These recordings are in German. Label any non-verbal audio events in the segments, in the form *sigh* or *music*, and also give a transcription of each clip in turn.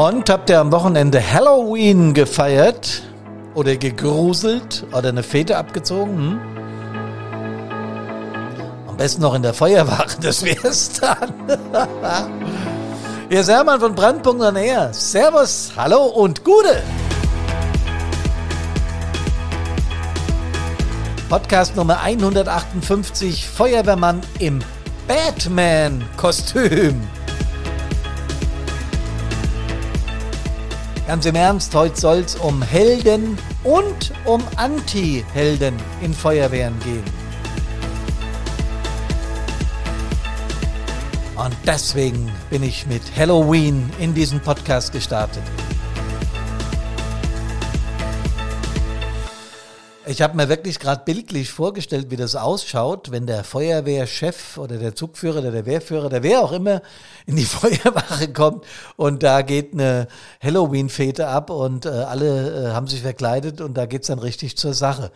Und habt ihr am Wochenende Halloween gefeiert? Oder gegruselt? Oder eine Fete abgezogen? Hm? Am besten noch in der Feuerwache, das wär's dann. *laughs* Hier ist von Brandpunkt an Air. Servus, hallo und Gute! Podcast Nummer 158, Feuerwehrmann im Batman-Kostüm. Ganz im Ernst, heute soll es um Helden und um Anti-Helden in Feuerwehren gehen. Und deswegen bin ich mit Halloween in diesen Podcast gestartet. Ich habe mir wirklich gerade bildlich vorgestellt, wie das ausschaut, wenn der Feuerwehrchef oder der Zugführer oder der Wehrführer, der wer auch immer in die *laughs* Feuerwache kommt und da geht eine Halloween-Fete ab und äh, alle äh, haben sich verkleidet und da geht's dann richtig zur Sache.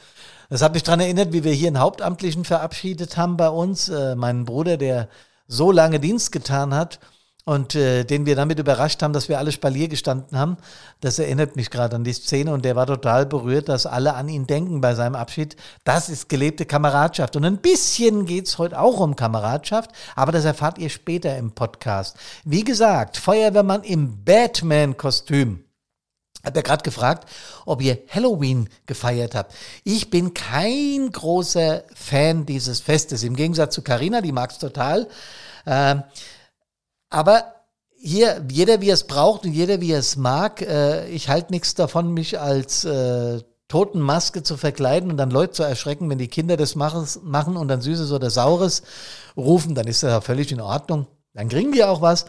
Das hat mich dran erinnert, wie wir hier einen Hauptamtlichen verabschiedet haben bei uns. Äh, meinen Bruder, der so lange Dienst getan hat und äh, den wir damit überrascht haben, dass wir alle Spalier gestanden haben. Das erinnert mich gerade an die Szene und der war total berührt, dass alle an ihn denken bei seinem Abschied. Das ist gelebte Kameradschaft. Und ein bisschen geht's heute auch um Kameradschaft, aber das erfahrt ihr später im Podcast. Wie gesagt, Feuerwehrmann im Batman-Kostüm. Hat er gerade gefragt, ob ihr Halloween gefeiert habt. Ich bin kein großer Fan dieses Festes. Im Gegensatz zu Carina, die mag's total. Äh, aber hier, jeder wie es braucht und jeder wie es mag. Äh, ich halte nichts davon, mich als äh, Totenmaske zu verkleiden und dann Leute zu erschrecken, wenn die Kinder das machen und dann Süßes oder Saures rufen, dann ist das ja völlig in Ordnung. Dann kriegen wir auch was.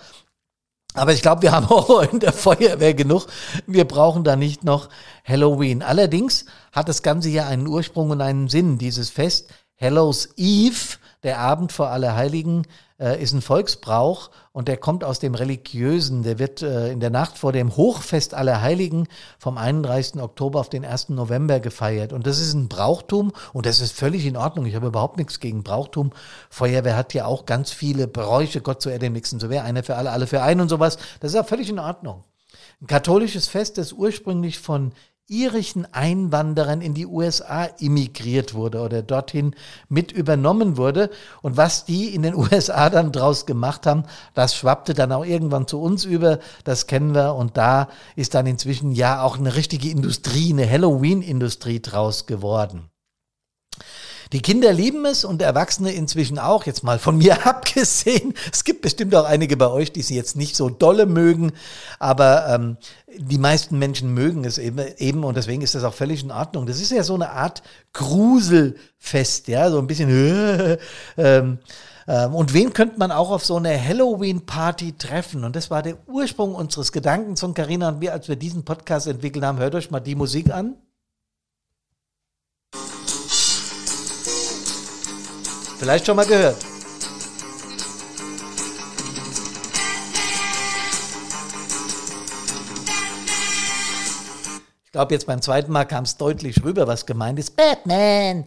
Aber ich glaube, wir haben *laughs* Horror in der Feuerwehr genug. Wir brauchen da nicht noch Halloween. Allerdings hat das Ganze ja einen Ursprung und einen Sinn. Dieses Fest Hallows Eve, der Abend vor Allerheiligen, äh, ist ein Volksbrauch und der kommt aus dem Religiösen. Der wird äh, in der Nacht vor dem Hochfest aller Heiligen vom 31. Oktober auf den 1. November gefeiert. Und das ist ein Brauchtum und das ist völlig in Ordnung. Ich habe überhaupt nichts gegen Brauchtum. Feuerwehr hat ja auch ganz viele Bräuche, Gott zu Erde, nächsten so wer, einer für alle, alle für einen und sowas. Das ist ja völlig in Ordnung. Ein katholisches Fest, das ursprünglich von irischen Einwanderern in die USA immigriert wurde oder dorthin mit übernommen wurde. Und was die in den *laughs* USA dann draus gemacht haben, das schwappte dann auch irgendwann zu uns über. Das kennen wir. Und da ist dann inzwischen ja auch eine richtige Industrie, eine Halloween-Industrie draus geworden. Die Kinder lieben es und Erwachsene inzwischen auch, jetzt mal von mir *laughs* abgesehen. Es gibt bestimmt auch einige bei euch, die sie jetzt nicht so dolle mögen, aber ähm, die meisten Menschen mögen es eben, eben und deswegen ist das auch völlig in Ordnung. Das ist ja so eine Art Gruselfest, ja, so ein bisschen. *laughs* ähm, ähm, und wen könnte man auch auf so eine Halloween-Party treffen? Und das war der Ursprung unseres Gedankens von Carina und wir, als wir diesen Podcast entwickelt haben. Hört euch mal die Musik an. Vielleicht schon mal gehört. Ich glaube, jetzt beim zweiten Mal kam es deutlich rüber, was gemeint ist. Batman!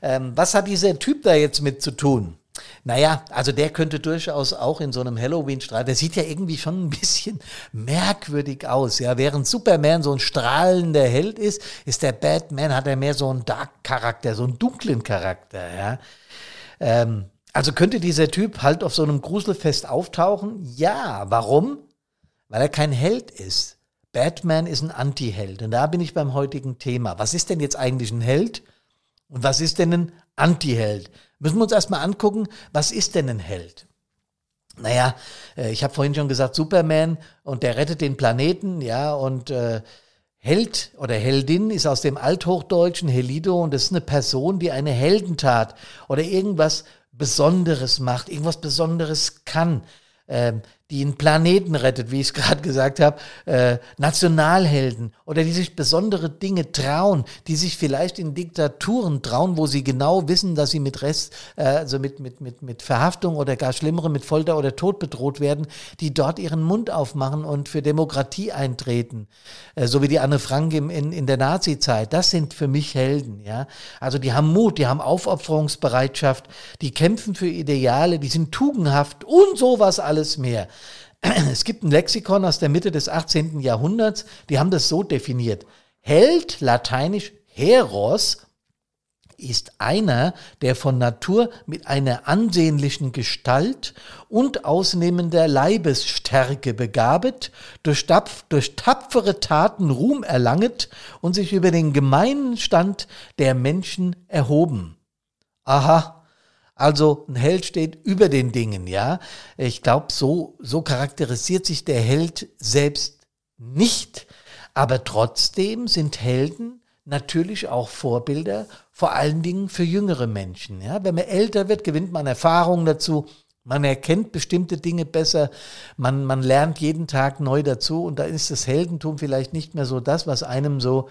Ähm, was hat dieser Typ da jetzt mit zu tun? Naja, also der könnte durchaus auch in so einem Halloween-Strahl, der sieht ja irgendwie schon ein bisschen merkwürdig aus. Ja, während Superman so ein strahlender Held ist, ist der Batman, hat er mehr so einen Dark-Charakter, so einen dunklen Charakter. Ja. Ähm, also könnte dieser Typ halt auf so einem Gruselfest auftauchen? Ja, warum? Weil er kein Held ist. Batman ist ein Anti-Held. Und da bin ich beim heutigen Thema. Was ist denn jetzt eigentlich ein Held? Und was ist denn ein Anti-Held? Müssen wir uns erstmal angucken, was ist denn ein Held? Naja, äh, ich habe vorhin schon gesagt, Superman und der rettet den Planeten, ja, und äh, Held oder Heldin ist aus dem Althochdeutschen Helido und das ist eine Person, die eine Heldentat oder irgendwas Besonderes macht, irgendwas Besonderes kann. Ähm, die einen Planeten rettet, wie ich es *laughs* gerade gesagt habe, äh, Nationalhelden oder die sich besondere Dinge trauen, die sich vielleicht in Diktaturen trauen, wo sie genau wissen, dass sie mit Rest, äh, also mit, mit, mit, mit Verhaftung oder gar schlimmere, mit Folter oder Tod bedroht werden, die dort ihren Mund aufmachen und für Demokratie eintreten, äh, so wie die Anne Frank im, in, in der Nazi-Zeit. Das sind für mich Helden, ja. Also die haben Mut, die haben Aufopferungsbereitschaft, die kämpfen für Ideale, die sind tugendhaft und sowas alles mehr. *clears throat* Es gibt ein Lexikon aus der Mitte des 18. Jahrhunderts, die haben das so definiert. Held, lateinisch Heros, ist einer, der von Natur mit einer ansehnlichen Gestalt und ausnehmender Leibesstärke begabet, durch, tapf durch tapfere Taten Ruhm erlanget und sich über den gemeinen Stand der Menschen erhoben. Aha, also ein Held steht über den Dingen, ja. Ich glaube, so, so charakterisiert sich der Held selbst nicht. Aber trotzdem sind Helden natürlich auch Vorbilder, vor allen Dingen für jüngere Menschen. Ja? Wenn man älter wird, gewinnt man Erfahrung dazu. Man erkennt bestimmte Dinge besser, man, man lernt jeden Tag neu dazu und da ist das Heldentum vielleicht nicht mehr so das, was einem so,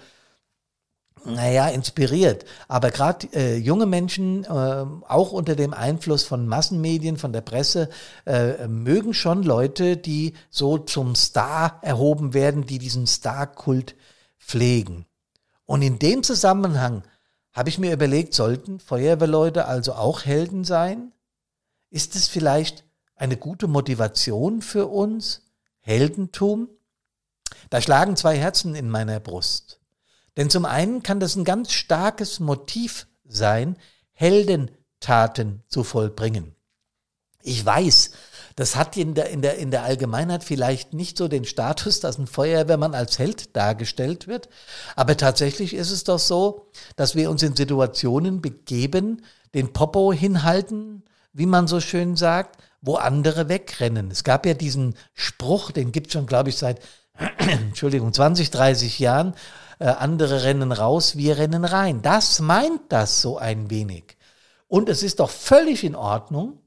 naja, inspiriert. Aber gerade äh, junge Menschen, äh, auch unter dem Einfluss von Massenmedien, von der Presse, äh, mögen schon Leute, die so zum Star erhoben werden, die diesen Star-Kult pflegen. Und in dem Zusammenhang habe ich mir überlegt, sollten Feuerwehrleute also auch Helden sein? Ist es vielleicht eine gute Motivation für uns? Heldentum? Da schlagen zwei Herzen in meiner Brust. Denn zum einen kann das ein ganz starkes Motiv sein, Heldentaten zu vollbringen. Ich weiß, das hat in der, in, der, in der Allgemeinheit vielleicht nicht so den Status, dass ein Feuerwehrmann als Held dargestellt wird. Aber tatsächlich ist es doch so, dass wir uns in Situationen begeben, den Popo hinhalten, wie man so schön sagt, wo andere wegrennen. Es gab ja diesen Spruch, den gibt es schon, glaube ich, seit *clears throat* Entschuldigung, 20, 30 Jahren. Äh, andere rennen raus, wir rennen rein. Das meint das so ein wenig. Und es ist doch völlig in Ordnung,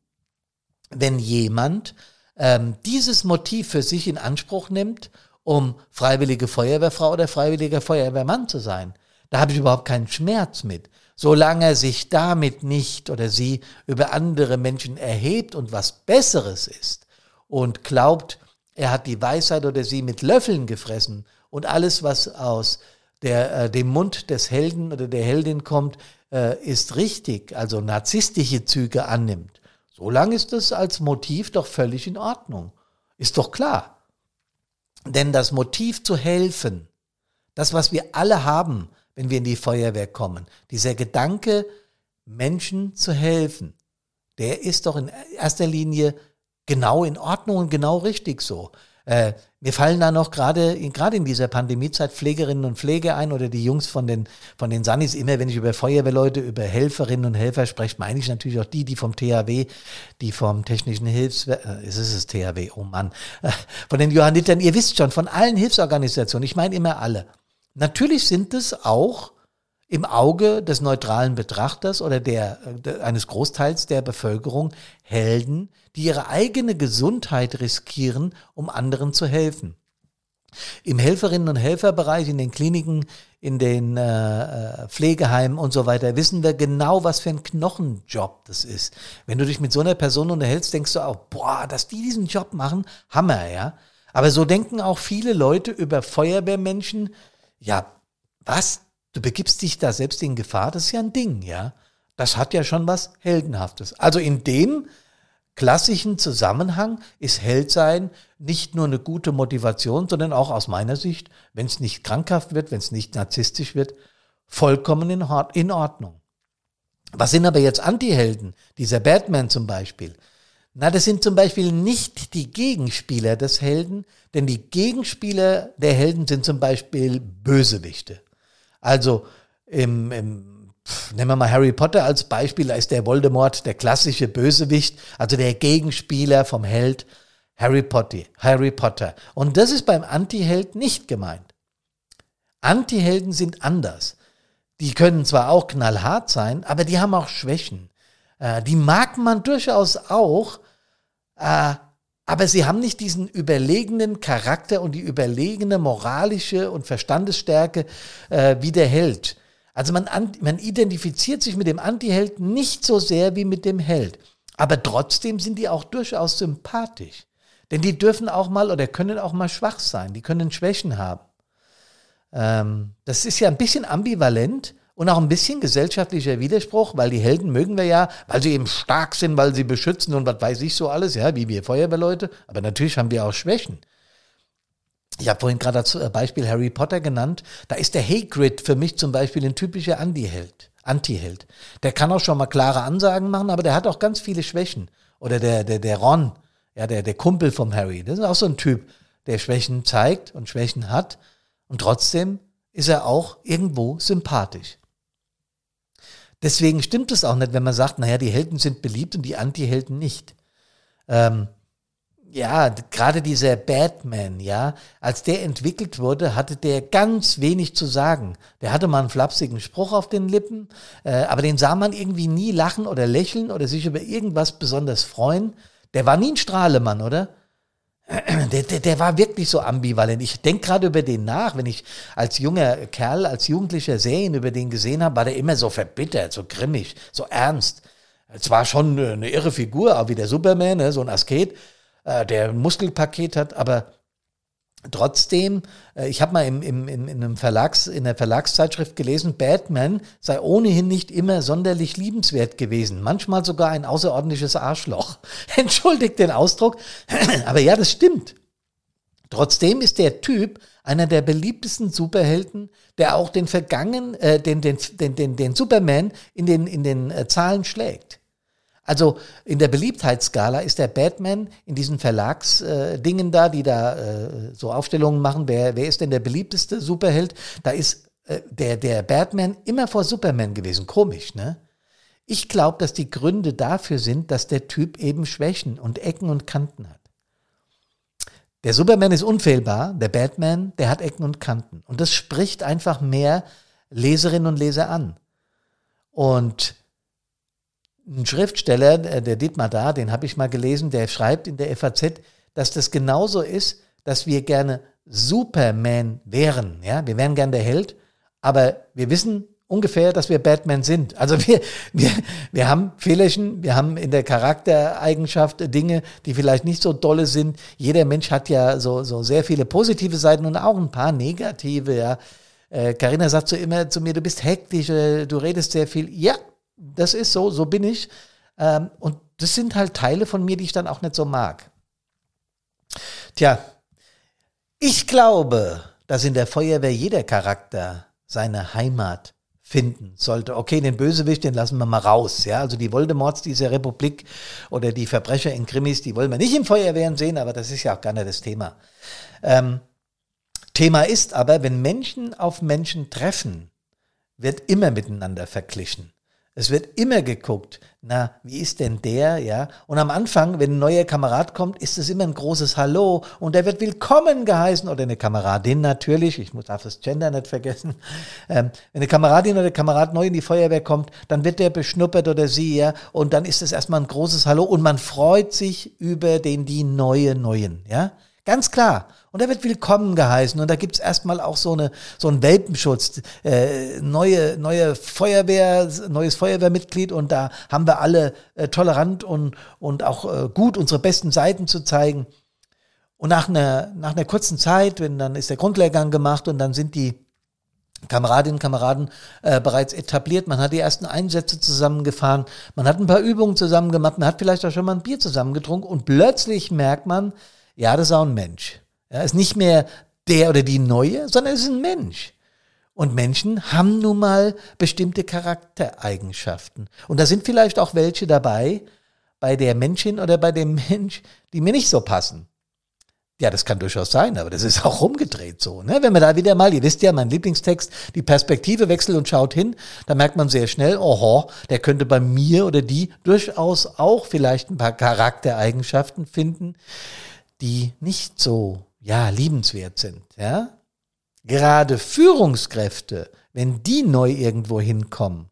wenn jemand ähm, dieses Motiv für sich in Anspruch nimmt, um freiwillige Feuerwehrfrau oder freiwilliger Feuerwehrmann zu sein. Da habe ich überhaupt keinen Schmerz mit. Solange er sich damit nicht oder sie über andere Menschen erhebt und was Besseres ist und glaubt, er hat die Weisheit oder sie mit Löffeln gefressen und alles, was aus der, äh, dem Mund des Helden oder der Heldin kommt, äh, ist richtig, also narzisstische Züge annimmt, Solange ist es als Motiv doch völlig in Ordnung. Ist doch klar. Denn das Motiv zu helfen, das, was wir alle haben, wenn wir in die Feuerwehr kommen, dieser Gedanke, Menschen zu helfen, der ist doch in erster Linie genau in Ordnung und genau richtig so. Äh, mir fallen da noch gerade gerade in dieser Pandemiezeit Pflegerinnen und Pfleger ein oder die Jungs von den von den Sannis. Immer wenn ich über Feuerwehrleute, über Helferinnen und Helfer spreche, meine ich natürlich auch die, die vom THW, die vom Technischen Hilfswerk, äh, ist es THW, oh Mann, *laughs* von den Johannitern. Ihr wisst schon, von allen Hilfsorganisationen. Ich meine immer alle. Natürlich sind es auch im Auge des neutralen Betrachters oder der, der, eines Großteils der Bevölkerung Helden, die ihre eigene Gesundheit riskieren, um anderen zu helfen. Im Helferinnen- und Helferbereich, in den Kliniken, in den äh, äh, Pflegeheimen und so weiter, wissen wir genau, was für ein Knochenjob das ist. Wenn du dich mit so einer Person unterhältst, denkst du auch, boah, dass die diesen Job machen, Hammer, ja. Aber so denken auch viele Leute über Feuerwehrmenschen, ja, was? Du begibst dich da selbst in Gefahr, das ist ja ein Ding, ja. Das hat ja schon was Heldenhaftes. Also in dem klassischen Zusammenhang ist Heldsein nicht nur eine gute Motivation, sondern auch aus meiner Sicht, wenn es nicht krankhaft wird, wenn es nicht narzisstisch wird, vollkommen in, Ordnung. Was sind aber jetzt Antihelden? Dieser Batman zum Beispiel. Na, das sind zum Beispiel nicht die Gegenspieler des Helden, denn die Gegenspieler der Helden sind zum Beispiel Bösewichte. Also im, im nehmen wir mal Harry Potter als Beispiel, da ist der Voldemort der klassische Bösewicht, also der Gegenspieler vom Held Harry Potter. Harry Potter. Und das ist beim Antiheld nicht gemeint. Antihelden sind anders. Die können zwar auch knallhart sein, aber die haben auch Schwächen. Äh, die mag man durchaus auch, äh, aber sie haben nicht diesen überlegenen Charakter und die überlegene moralische und Verstandesstärke äh, wie der Held. Also man, man identifiziert sich mit dem Antiheld nicht so sehr wie mit dem Held. Aber trotzdem sind die auch durchaus sympathisch. Denn die dürfen auch mal oder können auch mal schwach sein. Die können Schwächen haben. Ähm, das ist ja ein bisschen ambivalent, und auch ein bisschen gesellschaftlicher Widerspruch, weil die Helden mögen wir ja, weil sie eben stark sind, weil sie beschützen und was weiß ich so alles, ja, wie wir Feuerwehrleute. Aber natürlich haben wir auch Schwächen. Ich habe vorhin gerade als äh, Beispiel Harry Potter genannt. Da ist der Hagrid für mich zum Beispiel ein typischer Anti-Held. Anti-Held. Der kann auch schon mal klare Ansagen machen, aber der hat auch ganz viele Schwächen. Oder der, der, der Ron, ja, der, der Kumpel vom Harry. Das ist auch so ein Typ, der Schwächen zeigt und Schwächen hat. Und trotzdem ist er auch irgendwo sympathisch. Deswegen stimmt es auch nicht, wenn man sagt, naja, die Helden sind beliebt und die Anti-Helden nicht. Ähm, ja, gerade dieser Batman, ja, als der entwickelt wurde, hatte der ganz wenig zu sagen. Der hatte mal einen flapsigen Spruch auf den Lippen, äh, aber den sah man irgendwie nie lachen oder lächeln oder sich über irgendwas besonders freuen. Der war nie ein Strahlemann, oder? Der, der, der war wirklich so ambivalent. Ich denke gerade über den nach, wenn ich als junger Kerl, als Jugendlicher Serien über den gesehen habe, war der immer so verbittert, so grimmig, so ernst. Es war schon eine irre Figur, auch wie der Superman, ne, so ein Asket, äh, der ein Muskelpaket hat, aber Trotzdem, äh, ich habe mal im, im, in, in, einem Verlags, in der Verlagszeitschrift gelesen, Batman sei ohnehin nicht immer sonderlich liebenswert gewesen. Manchmal sogar ein außerordentliches Arschloch. *laughs* Entschuldigt den Ausdruck, *clears throat* aber ja, das stimmt. Trotzdem ist der Typ einer der beliebtesten Superhelden, der auch den vergangen, äh, den, den, den, den, den Superman in den, in den äh, Zahlen schlägt. Also in der Beliebtheitsskala ist der Batman in diesen Verlagsdingen äh, da, die da äh, so Aufstellungen machen, wer, wer ist denn der beliebteste Superheld? Da ist äh, der, der Batman immer vor Superman gewesen. Komisch, ne? Ich glaube, dass die Gründe dafür sind, dass der Typ eben Schwächen und Ecken und Kanten hat. Der Superman ist unfehlbar, der Batman, der hat Ecken und Kanten. Und das spricht einfach mehr Leserinnen und Leser an. Und ein Schriftsteller, äh, der Dietmar da, den habe ich mal gelesen, der schreibt in der FAZ, dass das genauso ist, dass wir gerne Superman wären. Ja, wir wären gern der Held, aber wir wissen ungefähr, dass wir Batman sind. Also wir, wir, wir haben Fehlerchen, wir haben in der Charaktereigenschaft Dinge, die vielleicht nicht so dolle sind. Jeder Mensch hat ja so, so sehr viele positive Seiten und auch ein paar negative, ja. Carina äh, sagt so immer zu mir, du bist hektisch, äh, du redest sehr viel. Ja, das ist so, so bin ich. Ähm, und das sind halt Teile von mir, die ich dann auch nicht so mag. Tja, ich glaube, dass in der Feuerwehr jeder Charakter seine Heimat finden sollte. Okay, den Bösewicht, den lassen wir mal raus. Ja, also die Voldemorts dieser Republik oder die Verbrecher in Krimis, die wollen wir nicht im Feuerwehren sehen, aber das ist ja auch gar nicht das Thema. Ähm, Thema ist aber, wenn Menschen auf Menschen treffen, wird immer miteinander verglichen. Es wird immer geguckt, na, wie ist denn der, ja? Und am Anfang, wenn ein neuer Kamerad kommt, ist es immer ein großes Hallo und der wird willkommen geheißen oder eine Kameradin natürlich, ich muss darf das Gender nicht vergessen. Ähm, wenn eine Kameradin oder Kamerad neu in die Feuerwehr kommt, dann wird der beschnuppert oder sie, ja? Und dann ist es erstmal ein großes Hallo und man freut sich über den, die neue Neuen, ja? Ganz klar. Und er wird willkommen geheißen. Und da gibt's erstmal auch so, eine, so einen Welpenschutz, äh, neue, neue Feuerwehr, neues Feuerwehrmitglied. Und da haben wir alle äh, tolerant und, und auch äh, gut unsere besten Seiten zu zeigen. Und nach einer, nach einer kurzen Zeit, wenn dann ist der Grundlehrgang gemacht und dann sind die Kameradinnen und Kameraden äh, bereits etabliert. Man hat die ersten Einsätze zusammengefahren, man hat ein paar Übungen zusammen gemacht, man hat vielleicht auch schon mal ein Bier zusammen getrunken und plötzlich merkt man, ja, das ist auch ein Mensch. Ja, ist nicht mehr der oder die Neue, sondern es ist ein Mensch. Und Menschen haben nun mal bestimmte Charaktereigenschaften. Und da sind vielleicht auch welche dabei, bei der Menschin oder bei dem Mensch, die mir nicht so passen. Ja, das kann durchaus sein, aber das ist auch umgedreht so. Ne? Wenn man da wieder mal, ihr wisst ja, mein Lieblingstext, die Perspektive wechselt und schaut hin, da merkt man sehr schnell, oho, der könnte bei mir oder die durchaus auch vielleicht ein paar Charaktereigenschaften finden, die nicht so, ja, liebenswert sind, ja. Gerade Führungskräfte, wenn die neu irgendwo hinkommen,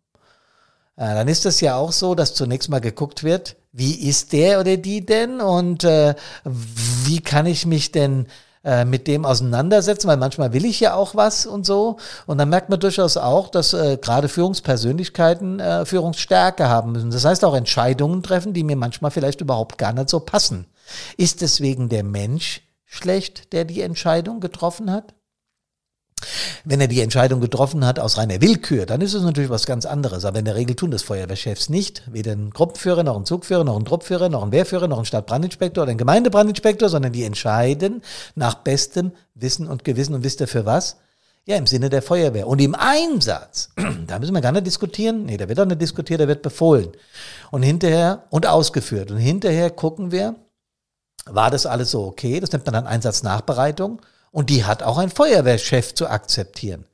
äh, dann ist das ja auch so, dass zunächst mal geguckt wird, wie ist der oder die denn und äh, wie kann ich mich denn äh, mit dem auseinandersetzen, weil manchmal will ich ja auch was und so. Und dann merkt man durchaus auch, dass äh, gerade Führungspersönlichkeiten äh, Führungsstärke haben müssen. Das heißt auch Entscheidungen treffen, die mir manchmal vielleicht überhaupt gar nicht so passen. Ist deswegen der Mensch schlecht, der die Entscheidung getroffen hat? Wenn er die Entscheidung getroffen hat aus reiner Willkür, dann ist es natürlich was ganz anderes. Aber in der Regel tun das Feuerwehrchefs nicht. Weder ein Gruppenführer, noch ein Zugführer, noch ein Truppführer, noch ein Wehrführer, noch ein Stadtbrandinspektor oder ein Gemeindebrandinspektor, sondern die entscheiden nach bestem Wissen und Gewissen. Und wisst ihr für was? Ja, im Sinne der Feuerwehr. Und im Einsatz, *clears throat* da müssen wir gar nicht diskutieren. Nee, da wird auch nicht diskutiert, da wird befohlen. Und hinterher, und ausgeführt. Und hinterher gucken wir, war das alles so okay? Das nennt man dann Einsatznachbereitung. Und die hat auch ein Feuerwehrchef zu akzeptieren.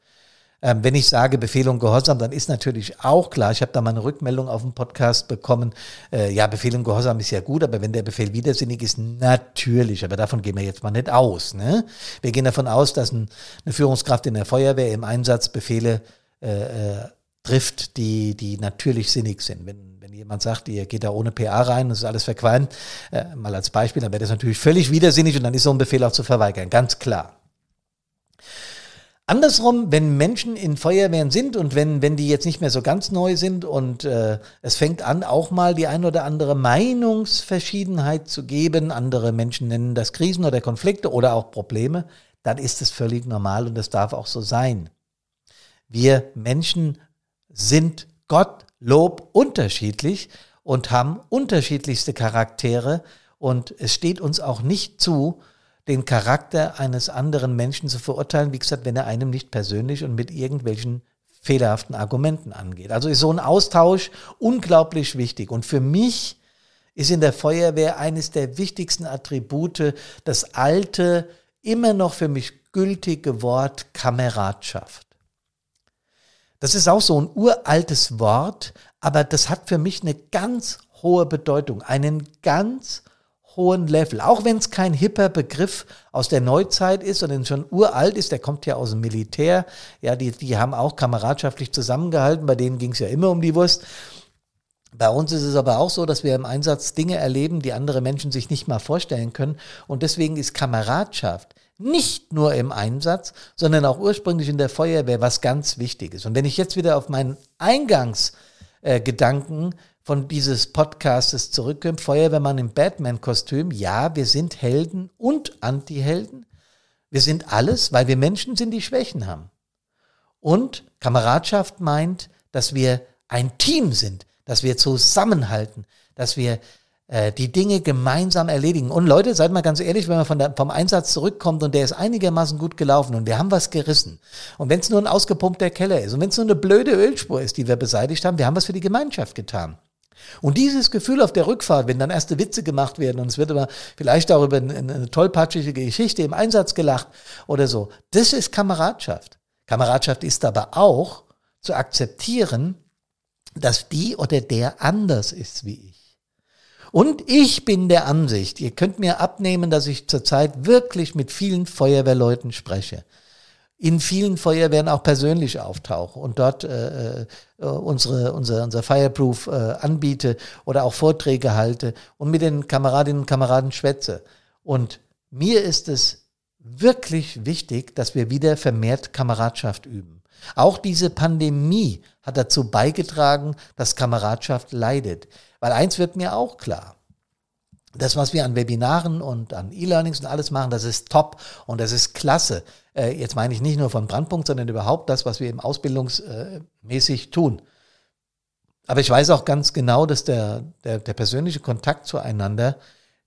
Ähm, wenn ich sage Befehl und Gehorsam, dann ist natürlich auch klar, ich habe da mal eine Rückmeldung auf dem Podcast bekommen, äh, ja, Befehl und Gehorsam ist ja gut, aber wenn der Befehl widersinnig ist, natürlich, aber davon gehen wir jetzt mal nicht aus. Ne? Wir gehen davon aus, dass ein, eine Führungskraft in der Feuerwehr im Einsatz Befehle äh, äh, trifft, die, die natürlich sinnig sind. Wenn, jemand sagt, ihr geht da ohne PA rein, das ist alles verqualmt, äh, mal als Beispiel, dann wäre das natürlich völlig widersinnig und dann ist so ein Befehl auch zu verweigern, ganz klar. Andersrum, wenn Menschen in Feuerwehren sind und wenn, wenn die jetzt nicht mehr so ganz neu sind und äh, es fängt an, auch mal die ein oder andere Meinungsverschiedenheit zu geben, andere Menschen nennen das Krisen oder Konflikte oder auch Probleme, dann ist es völlig normal und das darf auch so sein. Wir Menschen sind Gott Lob unterschiedlich und haben unterschiedlichste Charaktere und es steht uns auch nicht zu, den Charakter eines anderen Menschen zu verurteilen, wie gesagt, wenn er einem nicht persönlich und mit irgendwelchen fehlerhaften Argumenten angeht. Also ist so ein Austausch unglaublich wichtig. Und für mich ist in der Feuerwehr eines der wichtigsten Attribute das alte, immer noch für mich gültige Wort Kameradschaft. Das ist auch so ein uraltes Wort, aber das hat für mich eine ganz hohe Bedeutung, einen ganz hohen Level. Auch wenn es kein hipper Begriff aus der Neuzeit ist, sondern schon uralt ist, der kommt ja aus dem Militär. Ja, die, die haben auch kameradschaftlich zusammengehalten, bei denen ging es ja immer um die Wurst. Bei uns ist es aber auch so, dass wir im Einsatz Dinge erleben, die andere Menschen sich nicht mal vorstellen können. Und deswegen ist Kameradschaft nicht nur im Einsatz, sondern auch ursprünglich in der Feuerwehr was ganz Wichtiges. Und wenn ich jetzt wieder auf meinen Eingangsgedanken äh, von dieses Podcastes zurückkommt, Feuerwehrmann im Batman-Kostüm, ja, wir sind Helden und Anti-Helden. Wir sind alles, weil wir Menschen sind, die Schwächen haben. Und Kameradschaft meint, dass wir ein Team sind, dass wir zusammenhalten, dass wir die Dinge gemeinsam erledigen. Und Leute, seid mal ganz ehrlich, wenn man der, vom Einsatz zurückkommt und der ist einigermaßen gut gelaufen und wir haben was gerissen. Und wenn es nur ein ausgepumpter Keller ist und wenn es nur eine blöde Ölspur ist, die wir beseitigt haben, wir haben was für die Gemeinschaft getan. Und dieses Gefühl auf der Rückfahrt, wenn dann erste Witze gemacht werden und es wird aber vielleicht auch über eine, eine tollpatschige Geschichte im Einsatz gelacht oder so, das ist Kameradschaft. Kameradschaft ist aber auch zu akzeptieren, dass die oder der anders ist wie ich. Und ich bin der Ansicht, ihr könnt mir abnehmen, dass ich zurzeit wirklich mit vielen Feuerwehrleuten spreche in vielen Feuerwehren auch persönlich auftauche und dort äh, äh, unsere, unser, unser Fireproof äh, anbiete oder auch Vorträge halte und mit den Kameradinnen und Kameraden schwätze. Und mir ist es wirklich wichtig, dass wir wieder vermehrt Kameradschaft üben. Auch diese Pandemie hat dazu beigetragen, dass Kameradschaft leidet. Weil eins wird mir auch klar das, was wir an Webinaren und an E-Learnings und alles machen, das ist top und das ist klasse. Äh, jetzt meine ich nicht nur von Brandpunkt, sondern überhaupt das, was wir im Ausbildungsmäßig tun. Aber ich weiß auch ganz genau, dass der, der, der persönliche Kontakt zueinander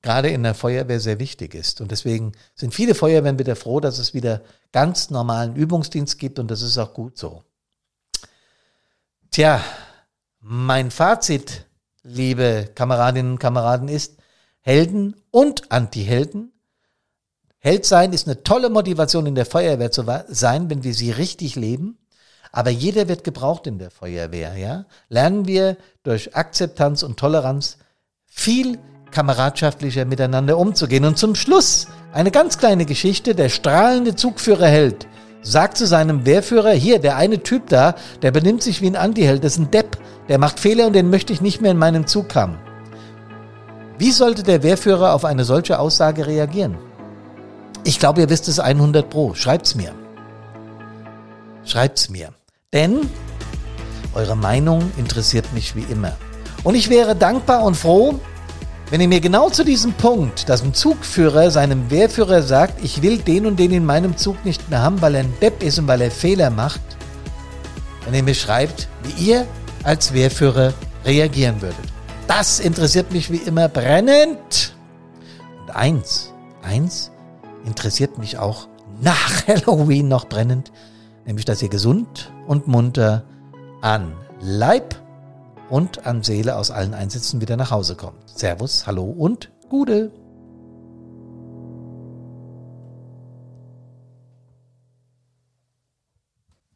gerade in der Feuerwehr sehr wichtig ist. Und deswegen sind viele Feuerwehren wieder froh, dass es wieder ganz normalen Übungsdienst gibt und das ist auch gut so. Tja, mein Fazit, liebe Kameradinnen und Kameraden, ist, Helden und Anti-Helden. Held sein ist eine tolle Motivation in der Feuerwehr zu sein, wenn wir sie richtig leben. Aber jeder wird gebraucht in der Feuerwehr, ja. Lernen wir durch Akzeptanz und Toleranz viel kameradschaftlicher miteinander umzugehen. Und zum Schluss eine ganz kleine Geschichte. Der strahlende Zugführer Held sagt zu seinem Wehrführer, hier, der eine Typ da, der benimmt sich wie ein Antiheld, das ist ein Depp, der macht Fehler und den möchte ich nicht mehr in meinen Zug haben. Wie sollte der Wehrführer auf eine solche Aussage reagieren? Ich glaube, ihr wisst es 100 pro. Schreibt's mir. Schreibt's mir. Denn eure Meinung interessiert mich wie immer. Und ich wäre dankbar und froh, Wenn ihr mir genau zu diesem Punkt, dass ein Zugführer seinem Wehrführer sagt, ich will den und den in meinem Zug nicht mehr haben, weil er ein Depp ist und weil er Fehler macht, wenn ihr mir schreibt, wie ihr als Wehrführer reagieren würdet. Das interessiert mich wie immer brennend. Und eins, eins interessiert mich auch nach *laughs* Halloween noch brennend, nämlich dass ihr gesund und munter an Leib und an Seele aus allen Einsätzen wieder nach Hause kommt. Servus, hallo und Gude.